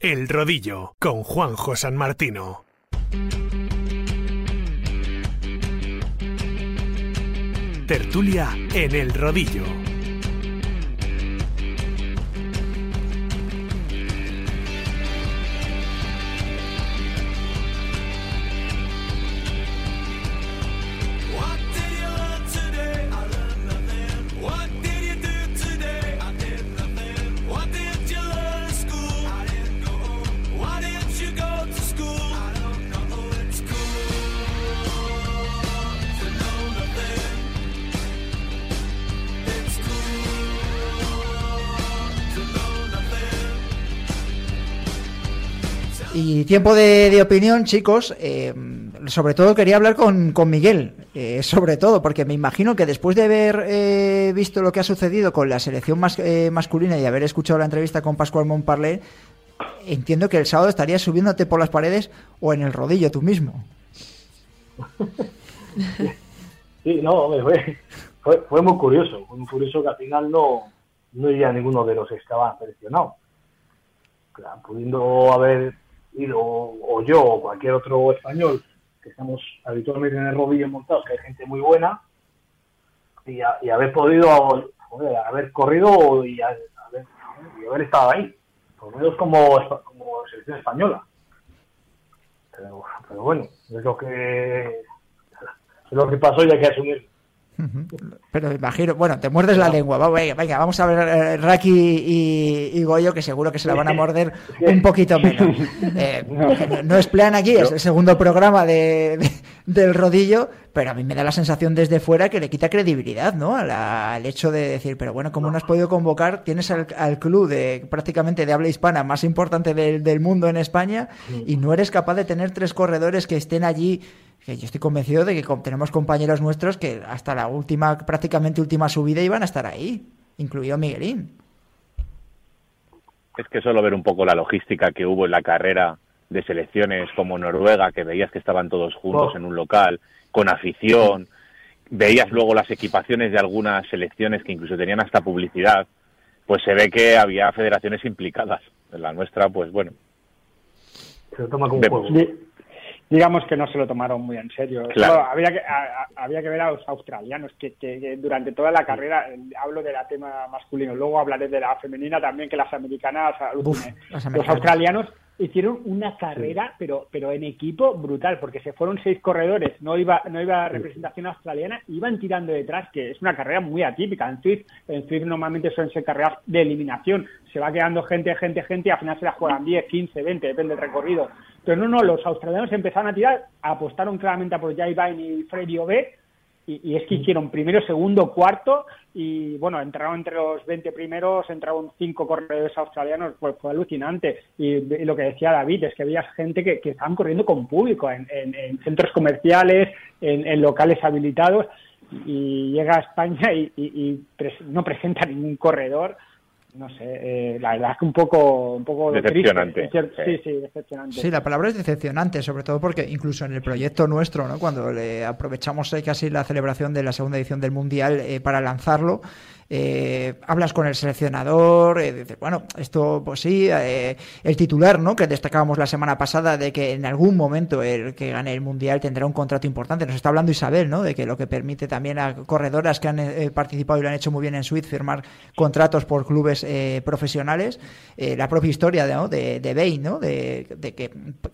El Rodillo con Juanjo San Martino. Tertulia en El Rodillo. Y tiempo de, opinión, chicos. Eh, sobre todo quería hablar con, Miguel, eh, sobre todo, porque me imagino que después de haber eh, visto lo que ha sucedido con la selección masculina y haber escuchado la entrevista con Pascual Montparlé, entiendo que el sábado estarías subiéndote por las paredes o en el rodillo tú mismo. Sí, no, fue, fue, muy curioso, fue muy curioso que al final no, no iría ninguno de los que estaban seleccionados. pudiendo haber o, yo o cualquier otro español que estamos habitualmente en el rodillo montados, que hay gente muy buena, y, haber podido haber corrido y, haber, estado ahí, por lo menos como, como selección española. Pero, pero bueno, es lo que es lo que pasó y hay que asumir. Pero imagino, bueno, te muerdes la lengua. Venga, vamos a ver eh, Raki y, Goyo, que seguro que se la van a morder un poquito menos. Eh, no, es plan aquí, es el segundo programa de, del rodillo, pero a mí me da la sensación desde fuera que le quita credibilidad, ¿no? al hecho de decir, pero bueno, como no has podido convocar, tienes al, club de prácticamente de habla hispana más importante del, del mundo en España y no eres capaz de tener tres corredores que estén allí que yo estoy convencido de que tenemos compañeros nuestros que hasta la última, prácticamente última subida iban a estar ahí, incluido Miguelín. Es que solo ver un poco la logística que hubo en la carrera de selecciones como Noruega, que veías que estaban todos juntos oh. en un local, con afición, veías luego las equipaciones de algunas selecciones que incluso tenían hasta publicidad, pues se ve que había federaciones implicadas. En la nuestra, pues bueno. Se toma como digamos que no se lo tomaron muy en serio. había, que, había que ver a los australianos, que, durante toda la carrera, hablo de la tema masculino, luego hablaré de la femenina también, que las americanas, los australianos hicieron una carrera, pero pero en equipo brutal, porque se fueron seis corredores, no iba no iba representación australiana, iban tirando detrás, que es una carrera muy atípica. En Swift, en Swift normalmente suelen ser carreras de eliminación, se va quedando gente, gente, gente, y al final se la juegan 10, 15, 20, depende del recorrido. Pero no, no, los australianos empezaron a tirar, apostaron claramente por Jai Vine y Freddy Ove, y, es que hicieron primero, segundo, cuarto y bueno, entraron entre los 20 primeros, entraron cinco corredores australianos, pues fue alucinante. Y, lo que decía David es que había gente que, que estaban corriendo con público en, centros comerciales, en, locales habilitados y llega a España y, no presenta ningún corredor no sé, eh, la verdad es que un poco, un poco decepcionante. sí. sí, decepcionante. Sí, la palabra es decepcionante, sobre todo porque incluso en el proyecto nuestro, ¿no? cuando le aprovechamos eh, casi la celebración de la segunda edición del Mundial eh, para lanzarlo, eh, hablas con el seleccionador, eh, dices, bueno, esto pues sí, eh, el titular, ¿no? Que destacábamos la semana pasada de que en algún momento el que gane el Mundial tendrá un contrato importante. Nos está hablando Isabel, ¿no? De que lo que permite también a corredoras que han participado y lo han hecho muy bien en Suiz firmar contratos por clubes profesionales. la propia historia de, de ¿no? De, que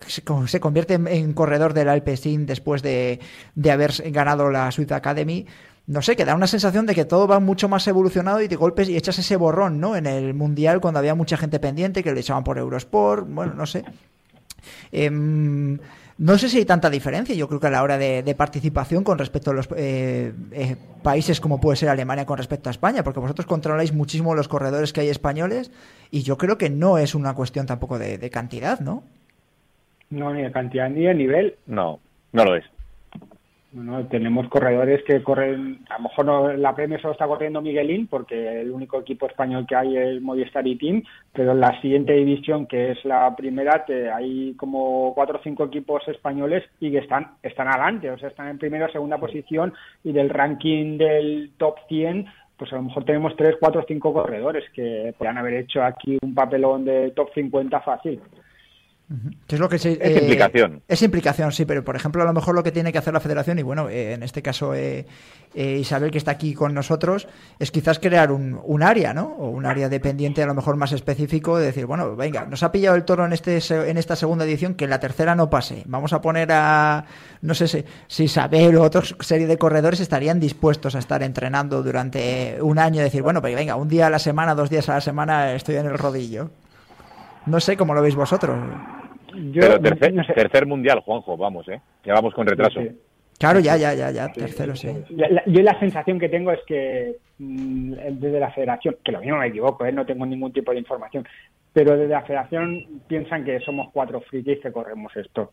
se, convierte en, corredor del Alpecin después de, de haber ganado la Swiss Academy no sé, que da una sensación de que todo va mucho más evolucionado y te golpes y echas ese borrón, ¿no? En el Mundial cuando había mucha gente pendiente que le echaban por Eurosport, bueno, no sé. Em, no sé si hay tanta diferencia, yo creo que a la hora de, participación con respecto a los eh, eh, países como puede ser Alemania con respecto a España, porque vosotros controláis muchísimo los corredores que hay españoles y yo creo que no es una cuestión tampoco de, de cantidad, ¿no? No, ni de cantidad ni de nivel. No, no lo es. Bueno, tenemos corredores que corren, a lo mejor no, la Premier solo está corriendo Miguelín, porque el único equipo español que hay es Movistar y Team, pero en la siguiente división, que es la primera, hay como cuatro o cinco equipos españoles y que están, están adelante, o sea, están en primera o segunda posición y del ranking del top 100 pues a lo mejor tenemos tres, cuatro, cinco corredores que podrían haber hecho aquí un papelón de top 50 fácil es lo que es eh, implicación. Es implicación, sí, pero por ejemplo, a lo mejor lo que tiene que hacer la federación, y bueno, eh, en este caso eh, Isabel, que está aquí con nosotros, es quizás crear un, un, área, ¿no? O un área dependiente, a lo mejor más específico, de decir, bueno, venga, nos ha pillado el toro en, este, en esta segunda edición, que en la tercera no pase. Vamos a poner a, no sé si, si Isabel o otra serie de corredores estarían dispuestos a estar entrenando durante un año, decir, bueno, pues venga, un día a la semana, dos días a la semana estoy en el rodillo. No sé cómo lo veis vosotros. Pero tercer, mundial, Juanjo, vamos, ¿eh? Ya vamos con retraso. Claro, ya, ya, ya, ya, tercero, sí. yo la sensación que tengo es que mm, desde la federación, que lo mismo me equivoco, ¿eh? no tengo ningún tipo de información, pero desde la federación piensan que somos cuatro frikis que corremos esto.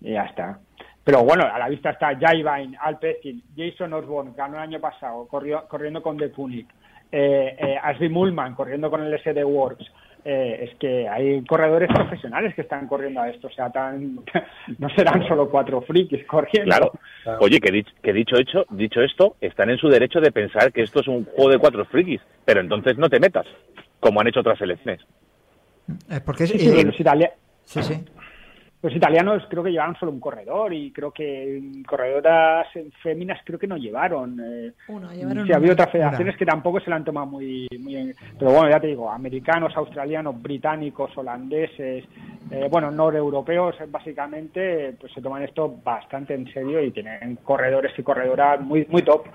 Y ya está. Pero bueno, a la vista está Jai Vine, Al Jason Osborne, ganó el año pasado, corrió, corriendo con The Punic, eh, eh, Ashley Mullman, corriendo con el SD Works, eh, es que hay corredores profesionales que están corriendo a esto, o sea, tan, no serán solo cuatro frikis corriendo. Claro. Oye, que, que dicho, hecho, dicho esto, están en su derecho de pensar que esto es un juego de cuatro frikis, pero entonces no te metas, como han hecho otras selecciones. Eh, porque es, sí, sí, sí. Los italianos creo que llevaron solo un corredor y creo que corredoras féminas creo que no llevaron. Eh, Uno, llevaron sí, había otras federaciones que tampoco se la han tomado muy, muy Pero bueno, ya te digo, americanos, australianos, británicos, holandeses, eh, bueno, noreuropeos básicamente, pues se toman esto bastante en serio y tienen corredores y corredoras muy, muy top.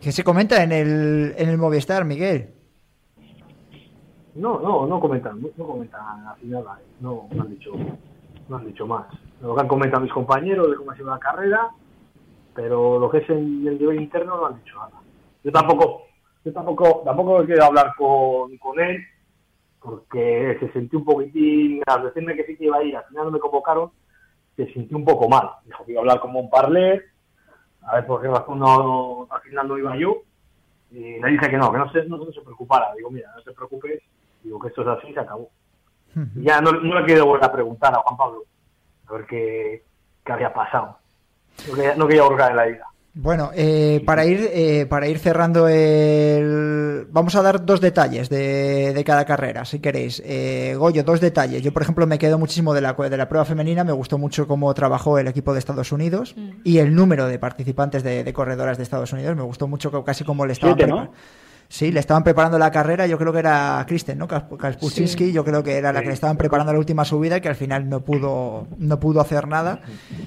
¿Qué se comenta en el, en el Movistar, Miguel? No, no, no comentan, no comentan así nada, ¿eh? no, no han dicho, no han dicho más. Lo que han comentado mis compañeros de cómo ha sido la carrera, pero lo que es el nivel interno no han dicho nada. Yo tampoco, yo tampoco, tampoco he querido hablar con, con él, porque se sintió un poquitín, al decirme que sí que iba a ir, al final no me convocaron, se sintió un poco mal. Dijo que iba a hablar como un parler, a ver por qué no, al final no iba yo, y le dije que no, que no se, no se preocupara. Digo, mira, no te preocupes, Digo que esto es así, se acabó. Y ya no, no, le quiero volver a preguntar a Juan Pablo a ver qué, qué había pasado. No quería, no quería en la vida. Bueno, eh, para ir eh, para ir cerrando el, vamos a dar dos detalles de, de cada carrera, si queréis. Eh, Goyo, dos detalles. Yo, por ejemplo, me quedo muchísimo de la de la prueba femenina. Me gustó mucho cómo trabajó el equipo de Estados Unidos mm. y el número de participantes de, de, corredoras de Estados Unidos. Me gustó mucho casi como le estaban Sí, le estaban preparando la carrera, yo creo que era Kristen, ¿no? Kaspuczynski, yo creo que era la que le estaban preparando la última subida y que al final no pudo, no pudo hacer nada.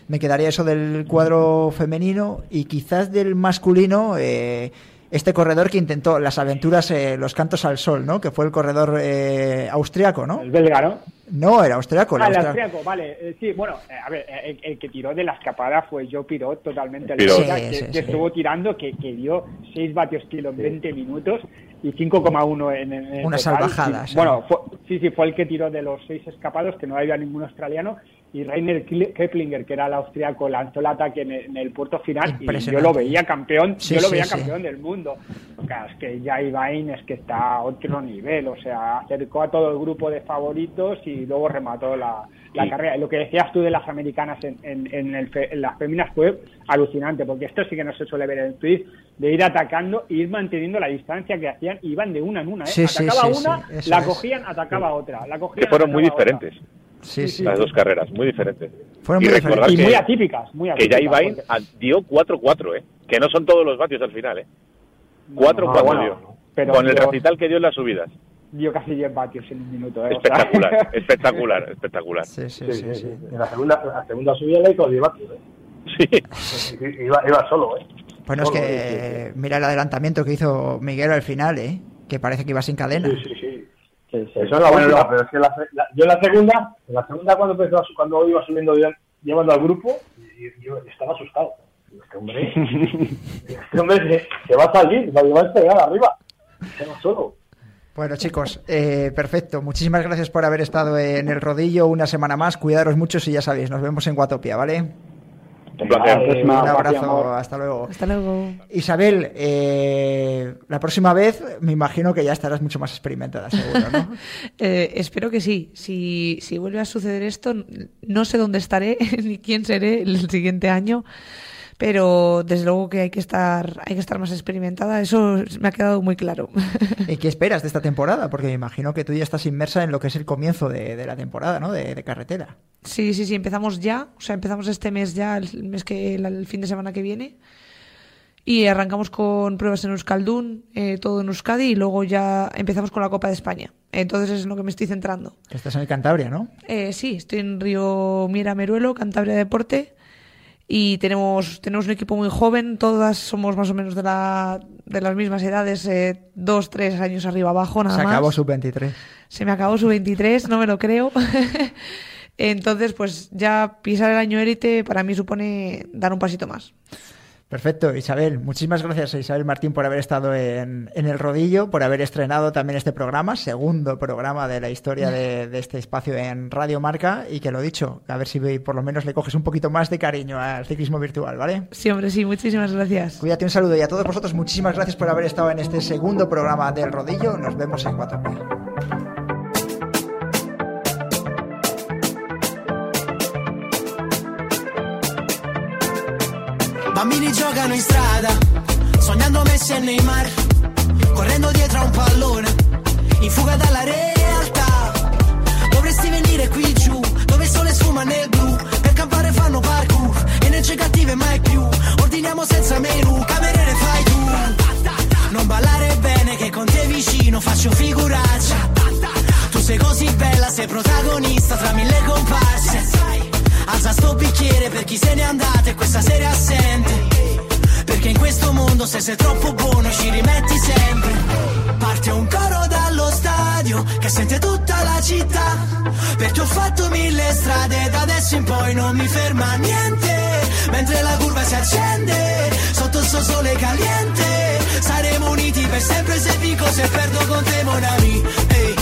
Me quedaría eso del cuadro femenino y quizás del masculino. Eh, este corredor que intentó las aventuras, eh, los cantos al sol, ¿no? Que fue el corredor eh, austriaco, ¿no? El belga, ¿no? No, era austriaco. Ah, el austriaco, vale. Eh, sí, bueno, eh, a ver, el, que tiró de la escapada fue Joe Pirot, totalmente. El que, estuvo tirando, que, que dio 6 vatios kilo en 20 minutos y 5,1 en, en, Una salvajada. Bueno, sí, sí, fue el que tiró de los 6 escapados, que no había ningún australiano, y Rainer Keplinger, que era el austriaco, lanzó el ataque en el, puerto final y yo lo veía campeón, yo lo veía campeón del mundo. Que ya Ibain es que está a otro nivel, o sea, acercó a todo el grupo de favoritos y luego remató la, carrera. Y lo que decías tú de las americanas en, en, las féminas fue alucinante, porque esto sí que no se suele ver en el tweet, de ir atacando e ir manteniendo la distancia que hacían, iban de una en una, ¿eh? atacaba una, la cogían, atacaba otra, la cogían, que fueron muy diferentes. Sí, las dos carreras, muy diferentes. Fueron muy diferentes. Y muy atípicas, muy atípicas. Que ya Ibain dio 4-4, ¿eh? Que no son todos los vatios al final, ¿eh? 4-4 dio. con el recital que dio en las subidas. Dio casi 10 vatios en un minuto, ¿eh? Espectacular, espectacular, espectacular. Sí, sí, sí. sí, En la segunda, la segunda subida le hizo 10 vatios, ¿eh? Sí. Iba, iba solo, ¿eh? Bueno, es que mira el adelantamiento que hizo Miguel al final, ¿eh? Que parece que iba sin cadena. Sí, sí, sí. Eso es la buena, pero es que la, yo en la segunda, en la segunda cuando empezó, cuando iba subiendo llevando al grupo, yo, estaba asustado. Este hombre, este hombre se, va a salir, va a llevar arriba, se va solo. Bueno, chicos, eh, perfecto. Muchísimas gracias por haber estado en el rodillo una semana más. Cuidaros mucho y ya sabéis, nos vemos en Guatopia, ¿vale? Un abrazo, hasta luego. Hasta luego. Isabel, eh, la próxima vez me imagino que ya estarás mucho más experimentada, seguro, ¿no? Eh, espero que sí. Si, si vuelve a suceder esto, no sé dónde estaré ni quién seré el siguiente año pero desde luego que hay que estar, hay que estar más experimentada, eso me ha quedado muy claro. ¿Y qué esperas de esta temporada? Porque me imagino que tú ya estás inmersa en lo que es el comienzo de, la temporada, ¿no? De, carretera. Sí, sí, sí, empezamos ya, o sea, empezamos este mes ya, el mes que, el fin de semana que viene. Y arrancamos con pruebas en Euskaldun, eh, todo en Euskadi, y luego ya empezamos con la Copa de España. Entonces es en lo que me estoy centrando. Estás en Cantabria, ¿no? Eh, sí, estoy en Río Mira Meruelo, Cantabria Deporte y tenemos, tenemos un equipo muy joven, todas somos más o menos de, la, de las mismas edades, eh, dos, tres años arriba abajo, nada Se más. Se acabó su 23. Se me acabó su 23, no me lo creo. Entonces, pues ya pisar el año élite para mí supone dar un pasito más. Perfecto, Isabel. Muchísimas gracias a Isabel Martín por haber estado en, el rodillo, por haber estrenado también este programa, segundo programa de la historia de, este espacio en Radio Marca y que lo dicho, a ver si por lo menos le coges un poquito más de cariño al ciclismo virtual, ¿vale? Sí, hombre, sí, muchísimas gracias. Cuídate un saludo y a todos vosotros muchísimas gracias por haber estado en este segundo programa del rodillo. Nos vemos en 4P. Bambini giocano in strada, sognando Messi e Neymar, correndo dietro a un pallone, in fuga dalla realtà. Dovresti venire qui giù, dove il sole sfuma nel blu, per campare fanno parkour, e non c'è cattive mai più. Ordiniamo senza menù, cameriere fai tu. Non ballare bene che con te vicino faccio figuraccia. Tu sei così bella, sei protagonista tra mille comparse Alza sto bicchiere per chi se n'è andato e questa sera assente. Questo mondo se sei troppo buono ci rimetti sempre. Parte un coro dallo stadio che sente tutta la città. Perché ho fatto mille strade da adesso in poi non mi ferma niente. Mentre la curva si accende, sotto il suo sole caliente. Saremo uniti per sempre se vinco, se perdo con te, mon ami. Hey.